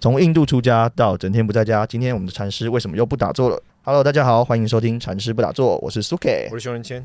从印度出家到整天不在家，今天我们的禅师为什么又不打坐了？Hello，大家好，欢迎收听禅师不打坐，我是苏 K。我是熊仁谦。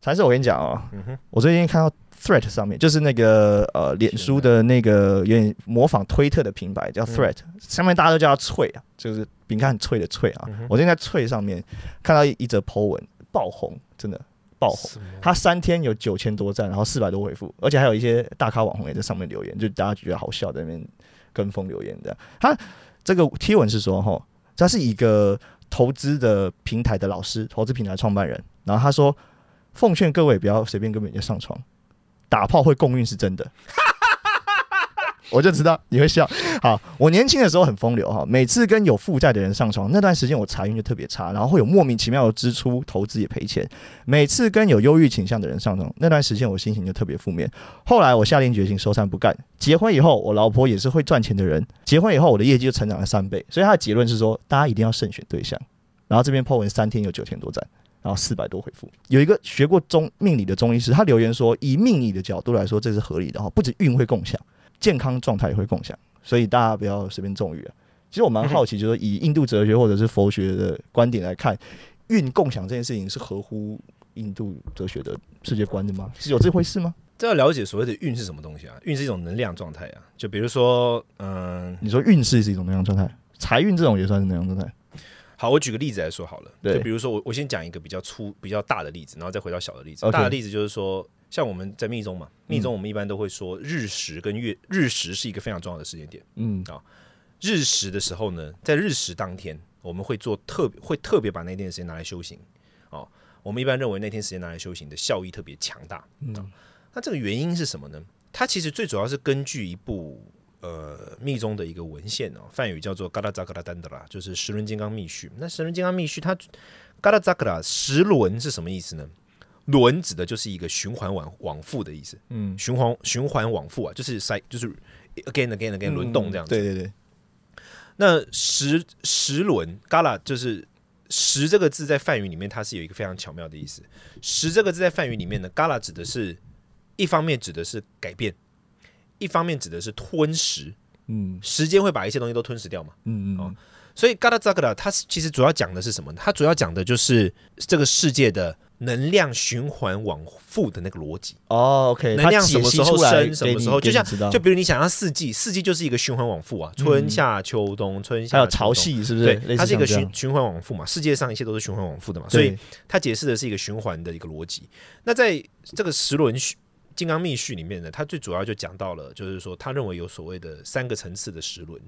禅师，我跟你讲哦，嗯，我最近看到 Threat 上面，就是那个呃脸书的那个有点模仿推特的品牌叫 Threat，、上面大家都叫它脆啊，就是饼干很脆的脆啊。嗯我最近在脆上面看到一一则 po 文，爆红，真的爆红。他三天有九千多赞，然后四百多回复，而且还有一些大咖网红也在上面留言，就大家觉得好笑，在那边跟风留言的。他这个贴文是说，哈，他是一个投资的平台的老师，投资平台创办人，然后他说，奉劝各位不要随便跟别人家上床，打炮会共运是真的。我就知道你会笑。好，我年轻的时候很风流哈，每次跟有负债的人上床，那段时间我财运就特别差，然后会有莫名其妙的支出，投资也赔钱。每次跟有忧郁倾向的人上床，那段时间我心情就特别负面。后来我下定决心收山不干。结婚以后，我老婆也是会赚钱的人，结婚以后我的业绩就成长了三倍。所以他的结论是说，大家一定要慎选对象。然后这边 po 文三天有九千多赞，然后四百多回复。有一个学过中命理的中医师，他留言说，以命理的角度来说，这是合理的哈，不止运会共享，健康状态也会共享，所以大家不要随便中语啊。其实我蛮好奇，就是以印度哲学或者是佛学的观点来看，运共享这件事情是合乎印度哲学的世界观的吗？是有这回事吗？这要了解所谓的运是什么东西啊？运是一种能量状态啊。就比如说，嗯，你说运势是一种能量状态，财运这种也算是能量状态。好，我举个例子来说好了。对就比如说我我先讲一个比较粗、比较大的例子，然后再回到小的例子。大的例子就是说，像我们在密宗嘛，密宗我们一般都会说日食跟月日食是一个非常重要的时间点。嗯啊日食的时候呢，在日食当天，我们会做特别会特别把那天的时间拿来修行。哦，我们一般认为那天时间拿来修行的效益特别强大。嗯那这个原因是什么呢？它其实最主要是根据一部呃密宗的一个文献哦，梵语叫做嘎达扎嘎达丹德拉，就是十轮金刚密序。那十轮金刚密序它嘎达扎嘎达十轮是什么意思呢？轮指的就是一个循环往往复的意思，嗯，循环循环往复啊，就是塞就是 again again again 轮动这样子。对对对，那十十轮 gala 就是十这个字在梵语里面，它是有一个非常巧妙的意思。十这个字在梵语里面呢，gala 指的是一方面指的是改变，一方面指的是吞食。嗯时间会把一些东西都吞噬掉嘛，嗯嗯哦，所以 gala zagala 它其实主要讲的是什么呢？它主要讲的就是这个世界的能量循环往复的那个逻辑。哦，OK，能量什么时候生，什么时候，就像就比如你想象四季，四季就是一个循环往复啊，春夏秋冬，春夏还有潮汐是不是？对，它是一个循循环往复嘛，世界上一切都是循环往复的嘛，所以对它解释的是一个循环的一个逻辑。那在这个十轮序金刚密序里面呢，它最主要就讲到了，就是说他认为有所谓的三个层次的十轮。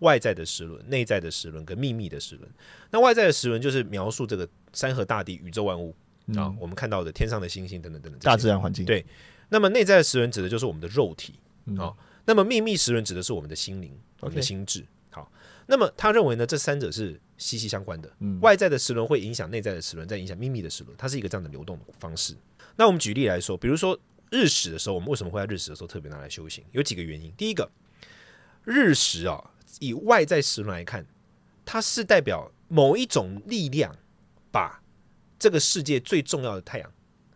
外在的时轮、内在的时轮跟秘密的时轮。那外在的时轮就是描述这个山河大地、宇宙万物啊，嗯我们看到的天上的星星等等等等大自然环境，对那么内在的十轮指的就是我们的肉体，嗯好那么秘密十轮指的是我们的心灵、我们的心智。好，那么他认为呢，这三者是息息相关的。嗯外在的十轮会影响内在的十轮，再影响秘密的十轮，它是一个这样的流动的方式。那我们举例来说，比如说日食的时候，我们为什么会在日食的时候特别拿来修行？有几个原因。第一个，日食啊，以外在时轮来看，它是代表某一种力量把这个世界最重要的太阳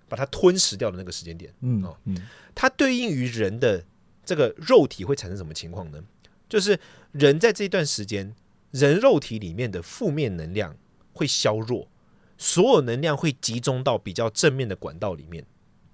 把它吞噬掉的那个时间点。嗯哦嗯它对应于人的这个肉体会产生什么情况呢？就是人在这段时间，人肉体里面的负面能量会削弱，所有能量会集中到比较正面的管道里面。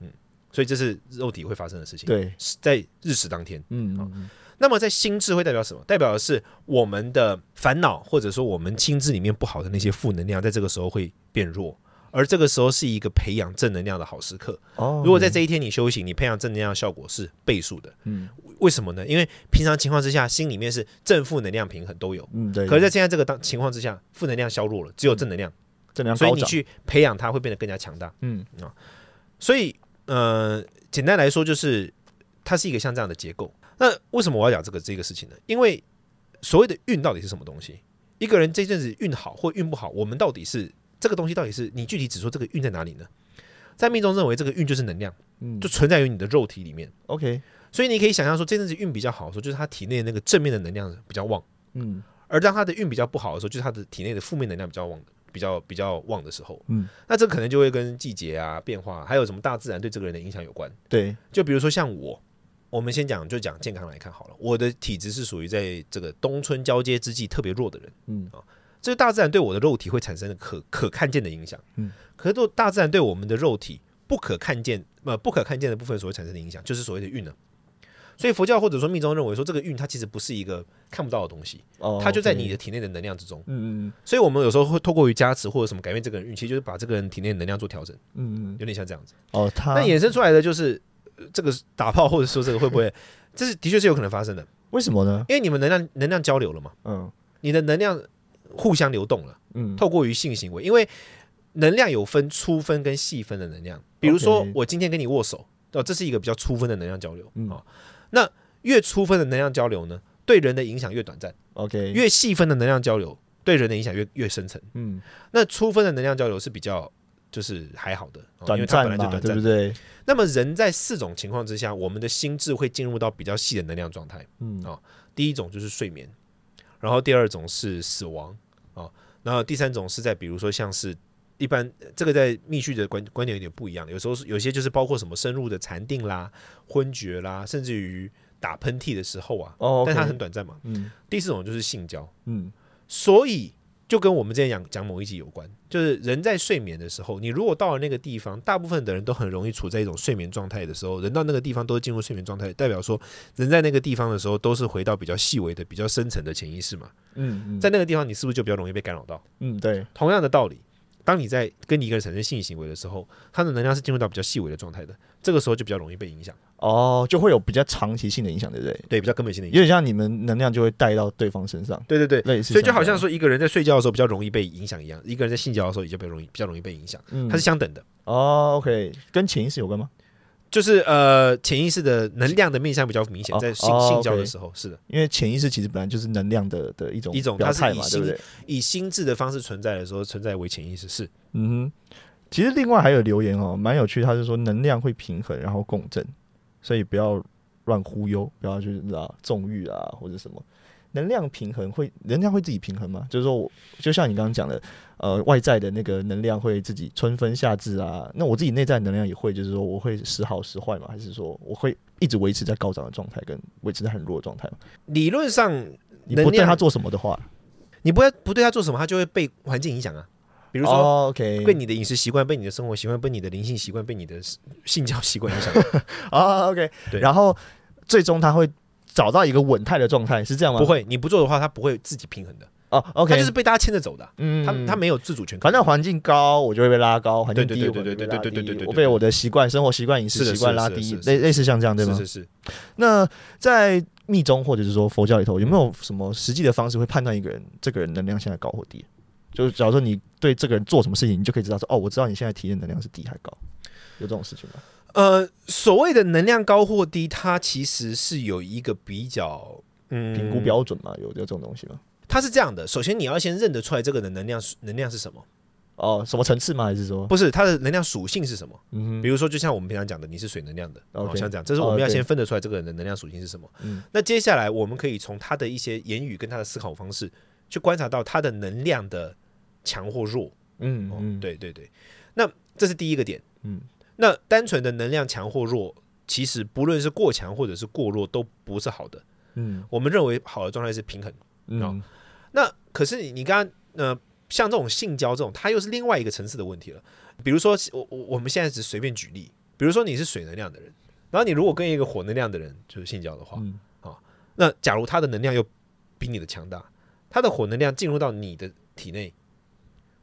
嗯，所以这是肉体会发生的事情。，对，在日食当天，嗯嗯那么在心智会代表什么？代表的是我们的烦恼，或者说我们心智里面不好的那些负能量，在这个时候会变弱。而这个时候是一个培养正能量的好时刻。哦，如果在这一天你修行，你培养正能量的效果是倍数的。嗯为什么呢？因为平常情况之下，心里面是正负能量平衡都有，嗯对，可是在现在这个当情况之下，负能量削弱了，只有正能量，正能量，所以你去培养它会变得更加强大。嗯啊所以，呃，简单来说，就是它是一个像这样的结构。那为什么我要讲这个这个事情呢？因为所谓的运到底是什么东西？一个人这阵子运好或运不好，我们到底是这个东西到底是你具体指出这个运在哪里呢？在命中认为这个运就是能量，嗯就存在于你的肉体里面。OK，所以你可以想象说，这阵子运比较好的时候，就是他体内那个正面的能量比较旺；嗯而当他的运比较不好的时候，就是他的体内的负面能量比较旺的。比较比较旺的时候，嗯，那这可能就会跟季节啊变化，还有什么大自然对这个人的影响有关。对，就比如说像我，我们先讲就讲健康来看好了，我的体质是属于在这个冬春交接之际特别弱的人。嗯这是大自然对我的肉体会产生可可看见的影响，嗯，可是对大自然对我们的肉体不可看见呃不可看见的部分所会产生的影响，就是所谓的运呢。所以佛教或者说密宗认为说，这个运它其实不是一个看不到的东西，哦，它就在你的体内的能量之中。嗯嗯所以我们有时候会透过于加持或者什么改变这个人运气，就是把这个人体内的能量做调整，嗯嗯，有点像这样子。哦，它那衍生出来的就是呃这个打炮或者说这个会不会，这是的确是有可能发生的，为什么呢？因为你们能量能量交流了嘛，嗯。你的能量互相流动了。嗯，透过于性行为，因为能量有分粗分跟细分的能量。比如说我今天跟你握手，哦，这是一个比较粗分的能量交流啊、嗯哦那越粗分的能量交流呢，对人的影响越短暂；OK，越细分的能量交流，对人的影响越越深层。嗯那粗分的能量交流是比较就是还好的，哦因短为它本来就短暂对不。对？那么人在四种情况之下，我们的心智会进入到比较细的能量状态。嗯哦第一种就是睡眠，然后第二种是死亡啊、哦，然后第三种是在比如说像是一般这个在密续的观观点有点不一样，有时候是有些就是包括什么深入的禅定啦、昏厥啦，甚至于打喷嚏的时候啊，哦，但它很短暂嘛。嗯。第四种就是性交，嗯。所以就跟我们之前讲讲某一集有关，就是人在睡眠的时候，你如果到了那个地方，大部分的人都很容易处在一种睡眠状态的时候，人到那个地方都是进入睡眠状态，代表说人在那个地方的时候都是回到比较细微的、比较深层的潜意识嘛，嗯嗯，在那个地方你是不是就比较容易被干扰到？嗯对，同样的道理。当你在跟你一个人产生性行为的时候，他的能量是进入到比较细微的状态的，这个时候就比较容易被影响，哦，就会有比较长期性的影响，对不对？对，比较根本性的影响。有点像你们能量就会带到对方身上，对对对，类似，所以就好像，说一个人在睡觉的时候比较容易被影响一样，一个人在性交的时候也就比较容易比较容易被影响，嗯它是相等的。哦，OK，跟潜意识有关吗？就是呃，潜意识的能量的面向比较明显，哦在性哦性交的时候，是的，因为潜意识其实本来就是能量的的一种一种它是以心对？以心智的方式存在的时候，存在为潜意识是。嗯哼，其实另外还有留言哦，蛮有趣，他是说能量会平衡，然后共振，所以不要乱忽悠，不要就是啊纵欲啊或者什么。能量平衡会，能量会自己平衡吗？就是说我，就像你刚刚讲的，呃，外在的那个能量会自己春分夏至啊，那我自己内在能量也会，就是说我会时好时坏嘛，还是说我会一直维持在高涨的状态，跟维持在很弱的状态嘛？理论上，你不对他做什么的话，你不要不对他做什么，他就会被环境影响啊。比如说，哦，OK，被你的饮食习惯、被你的生活习惯、被你的灵性习惯、被你的性交习惯影响，啊，OK，对然后最终他会找到一个稳态的状态，是这样吗？不会，你不做的话，他不会自己平衡的，哦，OK，他就是被大家牵着走的啊，嗯他他没有自主权。反正环境高，我就会被拉高；环境低，对对我就对对对被拉低对对对对对我被我的习惯、生活习惯、饮食习惯拉低类类似像这样，对吗是？是是，那在密宗或者是说佛教里头，有没有什么实际的方式会判断一个人这个人能量现在高或低？就是假如说你对这个人做什么事情，你就可以知道说，哦，我知道你现在体内能量是低还高，有这种事情吗？呃，所谓的能量高或低，它其实是有一个比较嗯评估标准嘛，有有这种东西吗？它是这样的，首先你要先认得出来这个的能量能量是什么，哦，什么层次吗？还是说，不是它的能量属性是什么？嗯比如说，就像我们平常讲的，你是水能量的，哦，OK 像这样，这是我们要先分得出来这个人的能量属性是什么。嗯那接下来我们可以从他的一些言语跟他的思考方式，去观察到他的能量的强或弱。哦，嗯嗯，，对对对，那这是第一个点。嗯那单纯的能量强或弱，其实不论是过强或者是过弱，都不是好的。嗯我们认为好的状态是平衡。嗯那可是你你刚刚呃，像这种性交这种，它又是另外一个层次的问题了。比如说，我我我们现在只随便举例，比如说你是水能量的人，然后你如果跟一个火能量的人就是性交的话，嗯那假如他的能量又比你的强大，他的火能量进入到你的体内，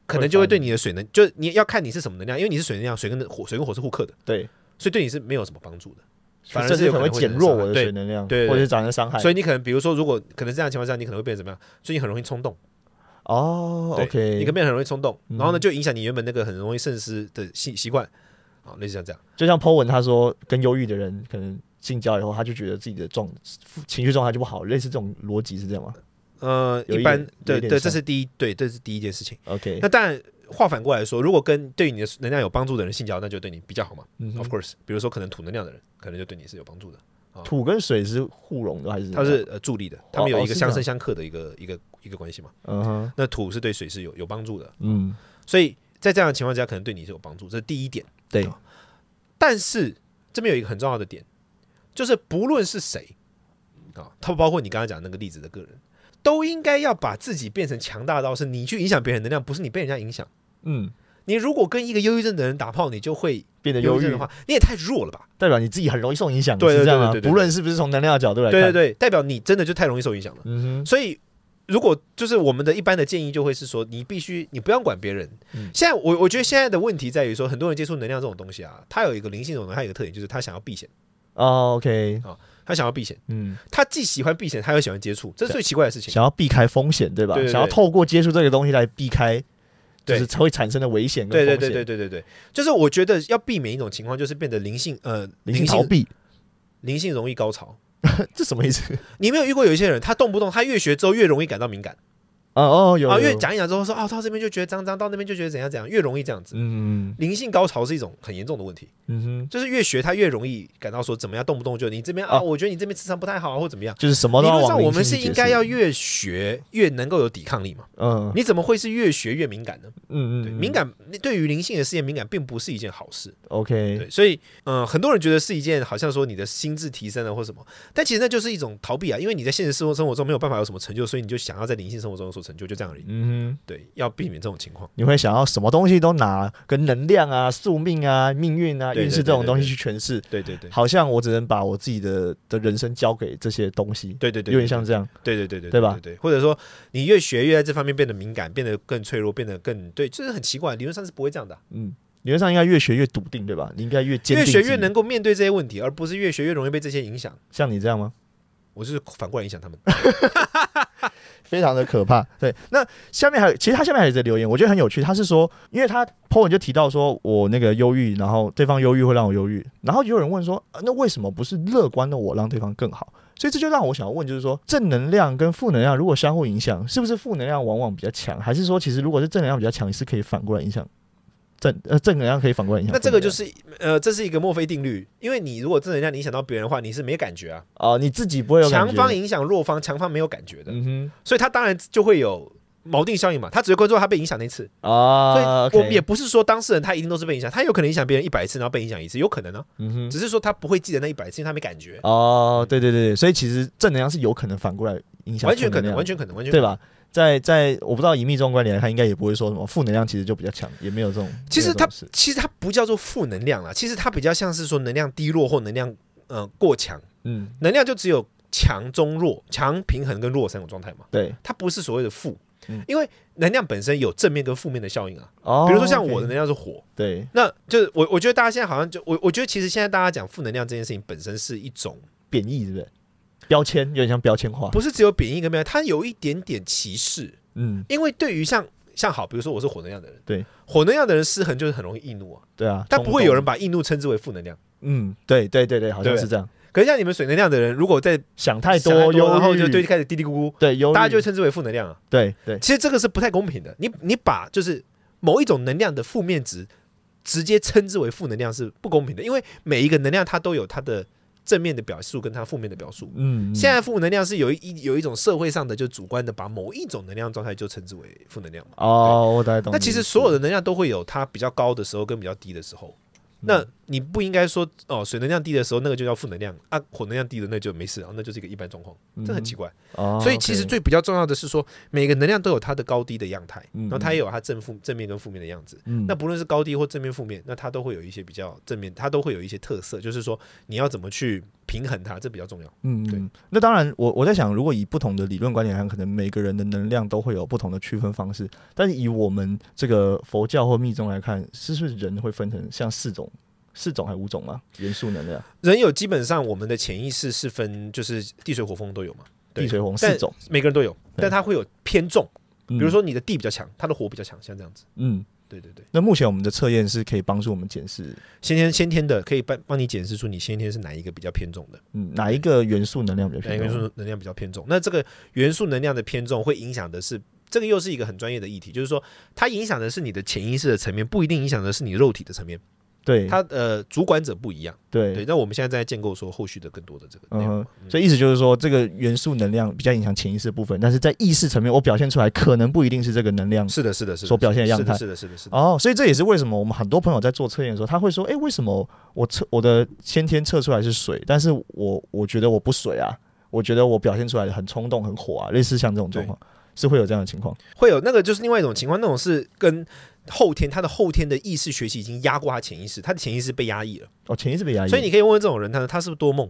可能就会对你的水能，就你要看你是什么能量，因为你是水能量，水跟火水跟火是互克的，对，所以对你是没有什么帮助的。反而是有可能减弱我的水能量，对或者是造成伤害。所以你可能比如说，如果可能这样的情况下，你可能会变成怎么样？所以你很容易冲动。哦对，OK，你可能变得很容易冲动，嗯然后呢，就影响你原本那个很容易慎思的习习惯，啊，类似像这样。就像 Po 文他说，跟忧郁的人可能性交以后，他就觉得自己的状情绪状态就不好，类似这种逻辑是这样吗呃，一一般对对，这是第一，对，这是第一件事情。？OK，那当然，话反过来说，如果跟对你的能量有帮助的人性交，那就对你比较好嘛。嗯 Of course，比如说可能土能量的人，可能就对你是有帮助的。土跟水是互融的还是？它是呃助力的，他们有一个相生相克的一个一个一一个关系嘛。嗯哼，那土是对水是有有帮助的，嗯，所以在这样的情况下，可能对你是有帮助，这是第一点。对，但是这边有一个很重要的点，就是不论是谁啊，他包括你刚才讲那个例子的个人，都应该要把自己变成强大到是你去影响别人能量，不是你被人家影响。嗯，你如果跟一个忧郁症的人打炮，你就会变得忧郁的，话，你也太弱了吧？代表你自己很容易受影响，对对是这样啊对对对对不论是不是从能量的角度来看，对对对，代表你真的就太容易受影响了。嗯哼，所以，如果就是我们的一般的建议，就会是说，你必须你不要管别人。嗯现在我我觉得现在的问题在于说，很多人接触能量这种东西啊，它有一个灵性这种东西，它有一个特点，就是他想要避险，哦，OK，他想要避险，嗯，他既喜欢避险，他又喜欢接触，这是最奇怪的事情。想要避开风险，对吧？想要透过接触这个东西来避开，就对。是会产生的危险跟对对风险，对对对对对，就是我觉得要避免一种情况，就是变得灵性呃灵性逃避，灵性容易高潮。这什么意思？你没有遇过有一些人，他动不动他越学之后越容易感到敏感哦哦，有啊，有越讲一讲之后说啊，到这边就觉得脏脏，到那边就觉得怎样怎样，越容易这样子。嗯灵性高潮是一种很严重的问题。嗯哼，就是越学他越容易感到说怎么样，动不动就你这边啊，啊我觉得你这边磁场不太好啊，或怎么样。就是什么理论都要往上我们是应该要越学越能够有抵抗力嘛？嗯你怎么会是越学越敏感呢？对，嗯嗯，敏感对于灵性的事业敏感并不是一件好事。OK，对，所以嗯、呃很多人觉得是一件好像说你的心智提升了或什么，但其实那就是一种逃避啊，因为你在现实生活生活中没有办法有什么成就，所以你就想要在灵性生活中有所成就，就这样而已。嗯哼，对，要避免这种情况。你会想要什么东西都拿跟能量啊、宿命啊、命运啊、运势这种东西去诠释，对对对，好像我只能把我自己的的人生交给这些东西，对对对，有点像这样。对对对对对吧对对，或者说你越学越在这方面变得敏感，变得更脆弱，变得更对，这是很奇怪，理论上是不会这样的啊、嗯，理论上应该越学越笃定，对吧？你应该越坚越，学越能，够面对这些问题，而不是越学越容易被这些影响。像你这样吗？我是反过来影响他们。非常的可怕。对，那下面还有，其实他下面还有一个留言，我觉得很有趣。他是说，因为他 po 文就提到说我那个忧郁，然后对方忧郁会让我忧郁，然后就有人问说，那为什么不是乐观的我让对方更好？所以这就让我想要问，就是说正能量跟负能量如果相互影响，是不是负能量往往比较强，还是说其实如果是正能量比较强，是可以反过来影响正呃正能量可以反过来影响？那这个就是呃，这是一个墨菲定律，因为你如果正能量影响到别人的话，你是没感觉啊。哦，你自己不会有强方影响弱方，强方没有感觉的，嗯哼所以他当然就会有锚定效应嘛。他只会关注他被影响那次，啊，所以我们也不是说当事人他一定都是被影响，他有可能影响别人一百次，然后被影响一次，有可能呢、嗯哼只是说他不会记得那一百次，因为他没感觉，哦，对对对，对所以其实正能量是有可能反过来影响，完全可能，完全可能，完全？对吧？在在我不知道以密宗观点来看，应该也不会说什么负能量其实就比较强，也没有这种。其实它其实它不叫做负能量啦，其实它比较像是说能量低落或能量呃过强，嗯，能量就只有强、中、弱、强、平衡跟弱三种状态嘛，对它不是所谓的负嗯，因为能量本身有正面跟负面的效应啊。哦，比如说像我的能量是火，对那就是我我觉得大家现在好像就我我觉得其实现在大家讲负能量这件事情本身是一种贬义，是不对？标签有点像标签化，不是只有贬义跟没有，它有一点点歧视，嗯，因为对于像像好，比如说我是火能量的人，对，火能量的人失衡就是很容易易怒啊，对啊，但不会有人把，易怒称之为负能量。嗯，对对对对，好像是这样，可是像你们水能量的人，如果在想太想多，然后就郁对开始嘀嘀咕咕，对，大家就称之为负能量啊。对对，其实这个是不太公平的。你你把就是某一种能量的负面值直接称之为负能量是不公平的，因为每一个能量它都有它的正面的表述跟它负面的表述。嗯，嗯现在负能量是有一一有一种社会上的就主观的把某一种能量状态就称之为负能量嘛。哦，我大概懂那。其实所有的能量都会有它比较高的时候跟比较低的时候。嗯。那你不应该说哦，水能量低的时候那个就叫负能量啊，火能量低的那就没事啊，那就是一个一般状况，这很奇怪。哦，所以其实最比较重要的是说，每个能量都有它的高低的样态，嗯。然后它也有它正负正面跟负面的样子。嗯。那不论是高低或正面负面，那它都会有一些比较正面，它都会有一些特色，就是说你要怎么去平衡它，这比较重要。嗯，对嗯，那当然，我我在想，如果以不同的理论观点来看，可能每个人的能量都会有不同的区分方式。但是以我们这个佛教或密宗来看，是不是人会分成像四种、四种还五种吗？元素能量，人有基本上我们的潜意识是分，就是地水火风都有嘛，对地水火风四种。每个人都有，但它会有偏重，比比如，说你的地比较强，它的火比较强，像这样子。嗯，对对对，那目前我们的测验是可以帮助我们检视，先天先天的可以帮帮你检视出你先天是哪一个比较偏重的，嗯，哪一个元素能量比较哪一个元？素能量比较偏重。那这个元素能量的偏重会影响的是。这个又是一个很专业的议题，就是说，它影响的是你的潜意识的层面，不一定影响的是你肉体的层面。对它呃主管者不一样。对，对，那我们现在在建构说后续的更多的这个内容嗯所以意思就是说，这个元素能量比较影响潜意识的部分，但是在意识层面，我表现出来可能不一定是这个能量。是的，是的，是的，所表现的样态是的，是的，是。哦，所以这也是为什么我们很多朋友在做测验的时候，他会说：“诶，为什么我测我的先天测出来是水，但是我我觉得我不水啊，我觉得我表现出来很冲动、很火啊，类似像这种状况，是会有这样的情况。会有那个就是另外一种情况，那种是跟后天他的后天的意识学习已经压过他潜意识，他的潜意识被压抑了。哦，潜意识被压抑，所以你可以问问这种人，他他是不是多梦？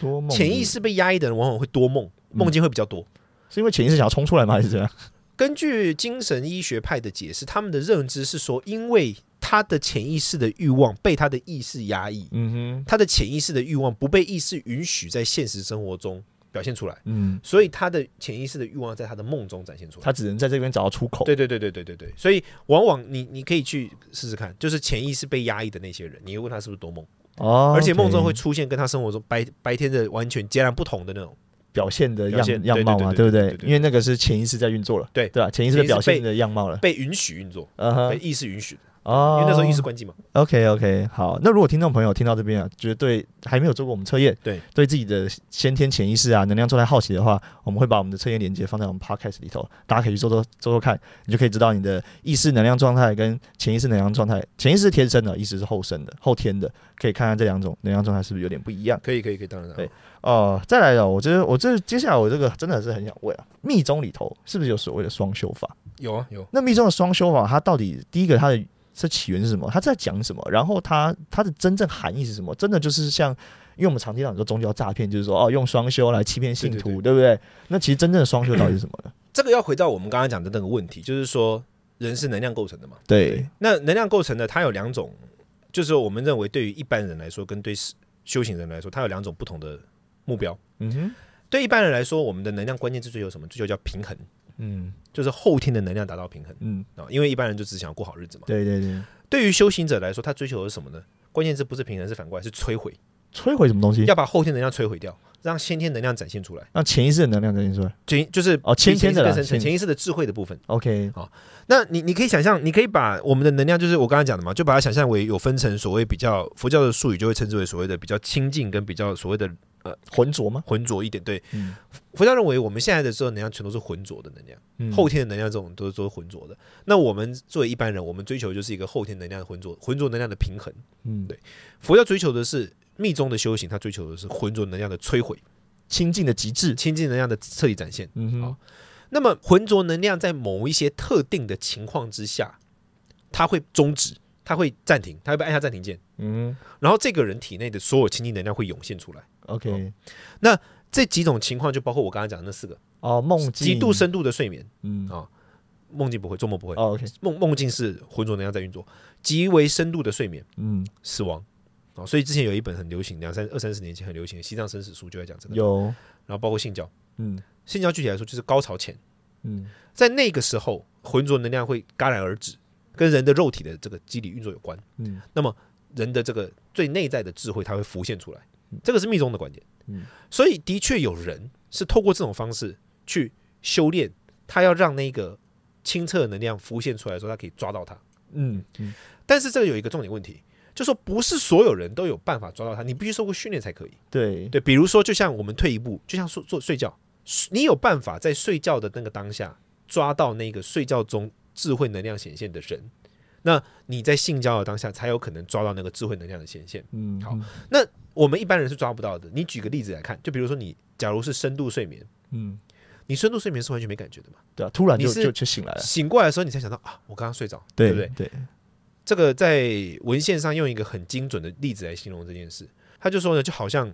多梦潜意识被压抑的人往往会多梦，梦境会比较多。是因为潜意识想要冲出来吗？还是怎样？根据精神医学派的解释，他们的认知是说，因为他的潜意识的欲望被他的意识压抑，嗯哼他的潜意识的欲望不被意识允许在现实生活中表现出来，嗯，所以他的潜意识的欲望在他的梦中展现出来。他只能在这边找到出口。对对对对对对对，所以往往你你可以去试试看，就是潜意识被压抑的那些人，你会问他是不是多梦，哦，而且梦中会出现跟他生活中白白天的完全截然不同的那种。表现的样样貌嘛，对不对因为那个是潜意识在运作了，对对吧？潜意识的表现被的样貌了。被允许运作，被，意识允许的，哦，因为那时候意识关机嘛。OK OK，好。那如果听众朋友听到这边啊，觉得对还没有做过我们测验，对对自己的先天潜意识啊、能量状态好奇的话，我们会把我们的测验链接放在我们 Podcast 里头，大家可以去做做做做看，你就可以知道你的意识能量状态跟潜意识能量状态。潜意识是天生的，意识是后生的、后天的，可以看看这两种能量状态是不是有点不一样。可以可以可以，当然当然对哦、再来了，我觉得我这接下来我这个真的是很想问啊，密宗里头是不是有所谓的双修法？有啊有。那密宗的双修法，它到底第一个它的这起源是什么？他在讲什么？然后他他的真正含义是什么？真的就是像，因为我们常听到很多宗教诈骗，就是说哦，用双修来欺骗信徒，对对不对？那其实真正的双修到底是什么呢？这个要回到我们刚刚讲的那个问题，就是说人是能量构成的嘛。对，那能量构成的，它有两种，就是我们认为对于一般人来说，跟对修行人来说，它有两种不同的目标。嗯哼，对一般人来说，我们的能量关键之追求什么？追求叫平衡，嗯就是后天的能量达到平衡嗯，啊。因为一般人就只想过好日子嘛。对对对，对于修行者来说，他追求的是什么呢？关键字不是平衡，是反过来是摧毁，摧毁什么东西？要把后天能量摧毁掉，让先天能量展现出来。让潜意识的能量展现出来。潜就是哦先天的潜潜意识的智慧的部分。OK，好那你你可以想象，你可以把我们的能量，就是我刚才讲的嘛，就把它想象为有分成所谓比较佛教的术语就会称之为所谓的比较清净跟比较所谓的浑浊吗？浑浊一点。对，嗯佛教认为我们现在的这种能量全都是浑浊的能量，嗯后天的能量这种都是都是浑浊的。那我们作为一般人，我们追求就是一个后天能量的浑浊浑浊能量的平衡。嗯对佛教追求的是密宗的修行，它追求的是浑浊能量的摧毁，清净的极致。清净能量的彻底展现。嗯那么浑浊能量在某一些特定的情况之下，它会终止，它会暂停，它会被按下暂停键，嗯然后这个人体内的所有清净能量会涌现出来。哼，OK，那这几种情况就包括我刚才讲的那四个：哦，梦境。极度，深度的睡眠，嗯。啊梦境不会，做梦不会，哦，OK，梦梦境是浑浊能量在运作；极为深度的睡眠，嗯，死亡。啊，所以之前有一本很流行，两三二三十年前很流行的《西藏生死书》就在讲这个，有，然后包括性交，嗯。性交具体来说就是高潮前，嗯。在那个时候浑浊能量会戛然而止，跟人的肉体的这个机理运作有关。嗯。那么人的这个最内在的智慧，它会浮现出来。这个是密宗的观点。嗯所以的确有人是透过这种方式去修炼，他要让那个清澈的能量浮现出来的时候，他可以抓到它。嗯嗯，但是这个有一个重点问题，就说不是所有人都有办法抓到它，你必须受过训练才可以。对，对，比如说，就像我们退一步，就像说做睡觉，你有办法在睡觉的那个当下抓到那个睡觉中智慧能量显现的人，那你在性交的当下才有可能抓到那个智慧能量的显现。嗯，好嗯，我们一般人是抓不到的。你举个例子来看，就比如说你假如是深度睡眠，嗯，你深度睡眠是完全没感觉的嘛，对啊，突然就就就醒来了，醒过来的时候你才想到啊，我刚刚睡着，对不对？对，这个在文献上用一个很精准的例子来形容这件事，他就说呢，就好像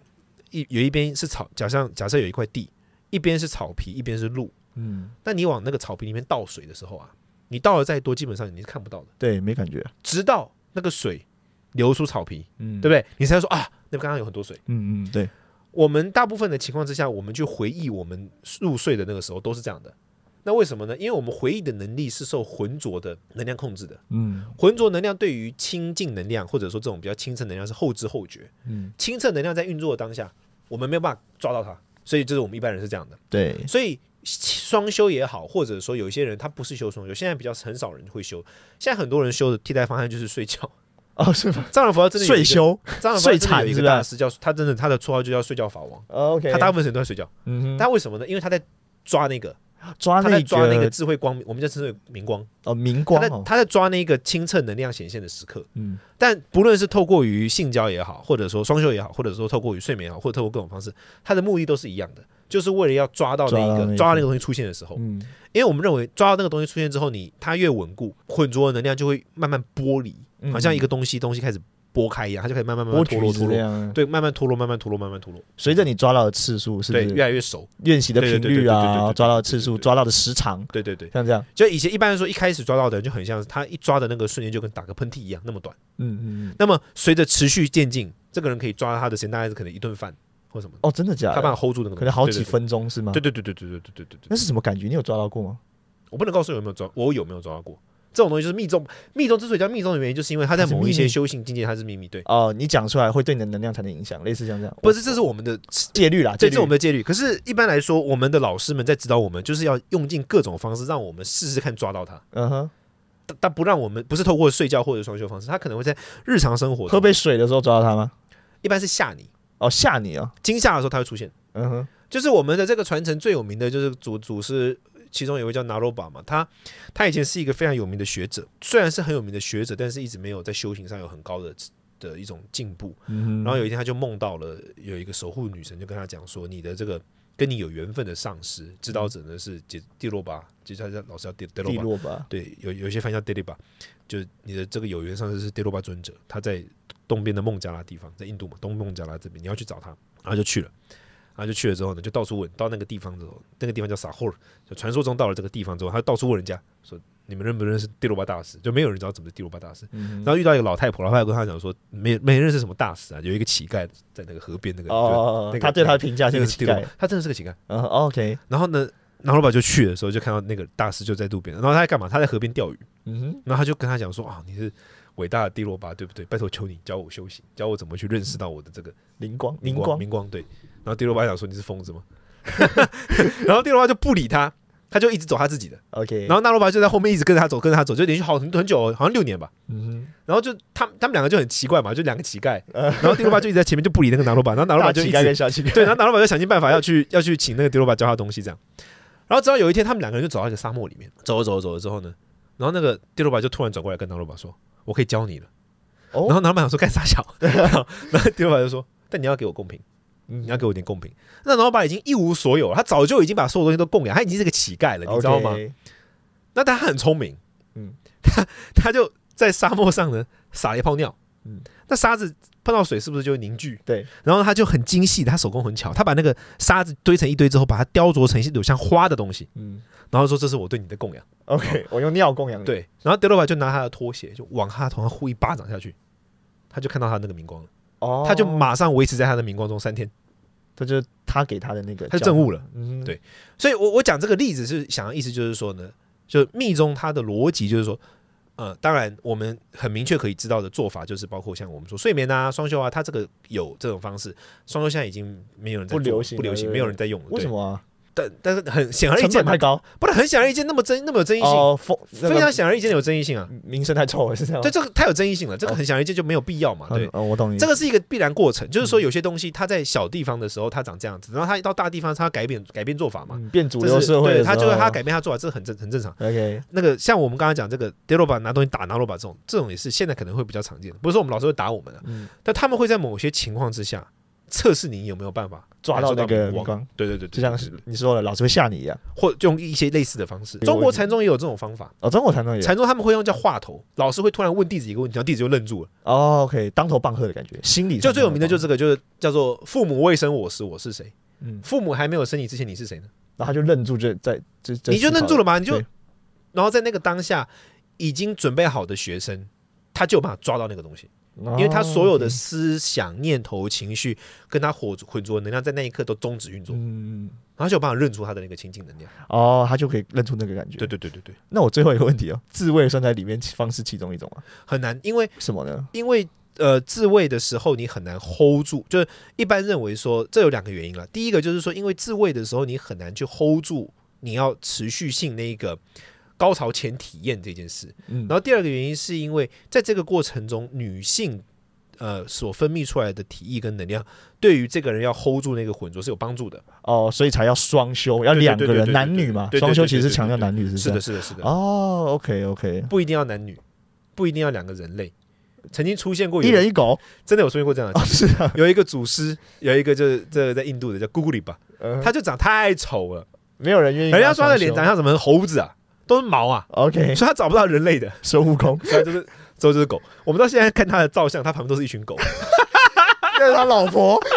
一有一边是草，假设假设有一块地，一边是草皮，一边是路，嗯，那你往那个草皮里面倒水的时候啊，你倒的再多，基本上你是看不到的，对，没感觉，直到那个水流出草皮，嗯，对不对？你才说啊，那刚刚有很多水。嗯嗯，对，我们大部分的情况之下，我们去回忆我们入睡的那个时候都是这样的。那为什么呢？因为我们回忆的能力是受浑浊的能量控制的。嗯浑浊能量对于清净能量，或者说这种比较清澈能量是后知后觉。嗯，清澈能量在运作的当下，我们没有办法抓到它，所以这是我们一般人是这样的。对，所以双修也好，或者说有一些人他不是修双修，现在比较很少人会修。现在很多人修的替代方案就是睡觉，哦，是吗？藏传佛教真的睡修藏传佛睡教真的有一个大师叫他真的他的绰号就叫睡觉法王，，OK，他大部分时间都在睡觉。嗯哼，但为什么？呢？因为他在抓那个，抓那他在抓那个个智慧光明，我们叫智慧明光，哦明光哦，在他在抓那个清澈能量显现的时刻。嗯。但不论是透过于性交也好，或者说双修也好，或者说透过于睡眠也好，或者透过各种方式，他的目的都是一样的，就是为了要抓到那一个抓到那个东西出现的时候，嗯。因为我们认为抓到那个东西出现之后，你它越稳固，混浊的能量就会慢慢剥离，嗯好像一个东西东西开始剥开一样，它就可以慢慢慢剥慢脱落脱落，对，慢慢脱落，慢慢脱落，慢慢脱落，随着你抓到的次数，是不对，是越来越熟，练习的频率啊，抓到的次数，抓到的时长，对对对。像这样，就以前一般来说，一开始抓到的人就很像是他一抓的那个瞬间就跟打个喷嚏一样那么短。嗯嗯嗯，那么随着持续渐进，这个人可以抓到他的时间大概是可能一顿饭或什么，哦，真的假的？他帮他 hold 住那个，可能好几。分钟是吗？对对对对对对对对对对对那是什么感觉？你有抓到过吗？我不能告诉你有没有抓，我有没有抓到过。这种东西就是密宗，密宗之所以叫密宗的原因，就是因为它在某一些修行境界它是秘密。对，哦，你讲出来会对你的能量产生影响，类似像这样，不是，这是我们的，戒律啦，对，这是我们的戒律。可是，一般来说，我们的老师们在指导我们，就是要用尽各种方式，让我们试试看抓到它。嗯哼，但但不让我们不是透过睡觉或者双休方式，他可能会在日常生活喝杯水的时候抓到它吗？一般是吓你，哦，吓你哦，惊吓的时候它会出现。嗯哼，就是我们的这个传承最有名的就是祖祖师，其中有一位叫拿罗巴嘛，他他以前是一个非常有名的学者，虽然是很有名的学者，但是一直没有在修行上有很高的的一种进步。嗯，然后有一天他就梦到了有一个守护女神，就跟他讲说，你的这个跟你有缘分的上师指导者呢是杰蒂洛巴，其实他叫老师叫迪迪地洛巴，落吧，对，有有些翻译叫 e i b a 就是你的这个有缘上师是 e i b a 尊者，他在东边的孟加拉地方，在印度嘛，东孟加拉这边，你要去找他，然后就去了，然后就去了之后呢，就到处问，到那个地方之后，那个地方叫撒霍尔，就传说中到了这个地方之后，他就到处问人家说，你们认不认识蒂罗巴大师？就没有人知道怎么是蒂罗巴大师。嗯然后遇到一个老太婆，老太婆跟他讲说，没没人认识什么大师啊，有一个乞丐在那个河边那个，哼，哦那个，他对他的评价就是那个乞丐他真的是个乞丐。嗯哼，OK，然后呢，然后老板就去的时候，就看到那个大师就在路边，然后他在干嘛？他在河边钓鱼。嗯哼，然后他就跟他讲说啊，你是伟大的蒂罗巴，对不对？拜托求你教我修行，教我怎么去认识到我的这个灵光，明明光，灵光。对，然后蒂罗巴想说你是疯子吗？然后蒂罗巴就不理他，他就一直走他自己的。OK，然后纳罗巴就在后面一直跟着他走，跟着他走，就连续好很很久哦，好像六年吧。嗯然后就他们他们两个就很奇怪嘛，就两个乞丐。然后蒂罗巴就一直在前面就不理那个纳罗巴，然后纳哼，罗巴就一直对，然后纳罗巴就想尽办法要去要去请那个迪罗巴教他东西这样。然后直到有一天，他们两个人就走到一个沙漠里面，走着走着走着之后呢，然后那个迪罗巴就突然转过来跟纳罗巴说：“我可以教你了。”哦然后老板想说干啥小？然后然后迪罗巴就说：“但你要给我公平，嗯你要给我一点公平。”那老板已经一无所有了，他早就已经把所有东西都供养，他已经是个乞丐了，你知道吗？那但他很聪明，嗯嗯，他他就在沙漠上呢撒了一泡尿，嗯嗯，那沙子碰到水是不是就会凝聚？对，然后他就很精细，他手工很巧，他把那个沙子堆成一堆之后，把它雕琢成一朵像花的东西，嗯。然后说这是我对你的供养。，OK，我用尿供养你，对，然后德罗巴就拿他的拖鞋就往他头上呼一巴掌下去，他就看到他那个明光了，哦，他就马上维持在他的明光中三天，这就是他给他的那个，他就证悟了。嗯，对。所以我我讲这个例子是想要意思就是说呢，就密宗它的逻辑就是说。呃，当然，我们很明确可以知道的做法就是包括像我们说睡眠啊、双休啊，它这个有这种方式。双休现在已经没有人在不流行不流行，没有人在用了。为什？么啊？但但是很显而易见太，高不是很显而易见，那么争那么有争议性，非常显而易见的有争议性啊。名声太臭了，是这样。对，这个太有争议性了，这个很显而易见就没有必要嘛。对我懂你。这个是一个必然过程，就是说有些东西它在小地方的时候它长这样子，然后它一到大地方它改变改变做法嘛。嗯变主流社会对它就会它改变它做法，这很正很正常。OK，那个像我们刚才讲这个 d e l o b a 拿东西打拿罗巴这种，这种也是现在可能会比较常见的。不是说我们老师会打我们但他们会在某些情况之下测试你有没有办法抓到那个。对对对，对就像是你说的，老师会吓你一样。或就用一些类似的方式。中国禅宗也有这种方法，哦，中国禅宗也有禅宗他们会用叫话头，老师会突然问弟子一个问题，然后弟子就愣住了。哦，OK，当头棒喝的感觉，心理就最有名的就是这个，就是叫做父母未生我时我是谁，嗯，父母还没有生你之前你是谁呢？然后他就愣住，就在这你就愣住了嘛，你就然后在那个当下已经准备好的学生，他就有办法抓到那个东西。因因为他所有的思想、念头、情绪跟他混混浊的能量，在那一刻都终止运作，嗯，然后就有办法认出他的那个清净能量。哦，他就可以认出那个感觉。对，对对对对，那我最后一个问题哦，自慰算在里面方式其中一种吗？很难，因为为什么呢？因为呃自慰的时候你很难 hold 住，就是一般认为说这有两个原因了。第一个就是说，因为自慰的时候你很难去 hold 住，你要持续性那一个。高潮前体验这件事。嗯然后第二个原因是因为在这个过程中，女性呃所分泌出来的体液跟能量，对于这个人要 hold 住那个浑浊是有帮助的。哦，所以才要双修，要两个人，男女嘛，双修其实强调男女，是是的，是的，是的，哦，OK OK，不一定要男女，不一定要两个人类。曾经出现过有一人一狗，真的有出现过这样的哦，是啊，有一个祖师，有一个就是这个在印度的叫咕咕里巴，呃他就长太丑了，没有人愿意。人家说他的脸长像什么猴子啊，都是毛啊，OK，所以他找不到人类的，孙悟空，所以就是之后就是狗。我们到现在看他的照相，他旁边都是一群狗。那是他老婆。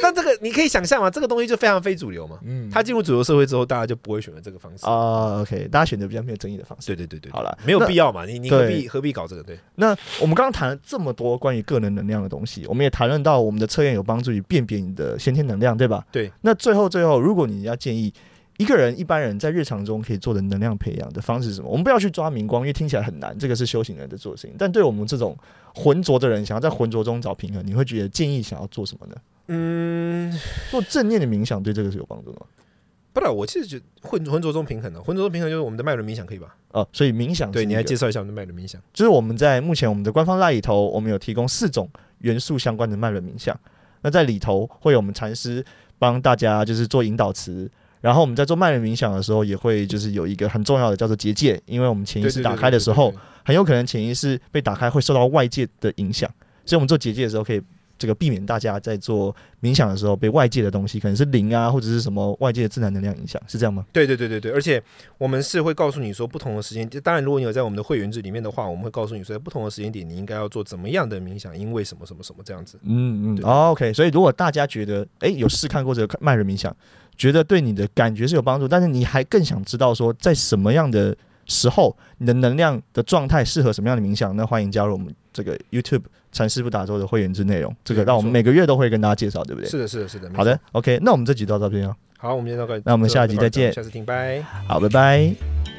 但这个你可以想象嘛，这个东西就非常非主流嘛。嗯他进入主流社会之后，大家就不会选择这个方式。啊，OK，大家选择比较没有争议的方式。对对对对，好了没有必要嘛，你你何必何必搞这个？对，那我们刚刚谈了这么多关于个人能量的东西，我们也谈论到我们的测验有帮助于辨别你的先天能量，对吧？对。那最后最后，如果你要建议一个人一般人在日常中可以做的能量培养的方式是什么？我们不要去抓明光，因为听起来很难，这个是修行人的做的事情。但对我们这种浑浊的人，想要在浑浊中找平衡，你会觉得建议想要做什么呢？嗯，做正念的冥想对这个是有帮助的吗？不然我其实觉得浑浑浊中平衡的，浑浊中平衡就是我们的脉轮冥想，可以吧？哦，所以冥想对，你来介绍一下我们的脉轮冥想。就是我们在目前我们的官方赖里头，我们有提供四种元素相关的脉轮冥想。那在里头会有我们禅师帮大家就是做引导词，然后我们在做脉轮冥想的时候，也会就是有一个很重要的叫做结界，因为我们潜意识打开的时候，很有可能潜意识被打开会受到外界的影响，所以我们做结界的时候可以。这个避免大家在做冥想的时候被外界的东西，可能是灵啊，或者是什么外界的自然能量影响，是这样吗？对对对对对，而且我们是会告诉你说不同的时间，当然如果你有在我们的会员制里面的话，我们会告诉你说在不同的时间点你应该要做怎么样的冥想，因为什么什么什么这样子。嗯嗯、哦、，OK。所以如果大家觉得，哎，有试看过这个脉轮冥想，觉得对你的感觉是有帮助，但是你还更想知道说，在什么样的时候，你的能量的状态适合什么样的冥想，那欢迎加入我们这个 YouTube 禅师不打坐的会员制内容。这个让我们每个月都会跟大家介绍，对不对？是的，是的，是的。好的，，OK。那我们这集到这边啊，好，我们今天到这，那我们下集再见下次听，拜。好，拜拜。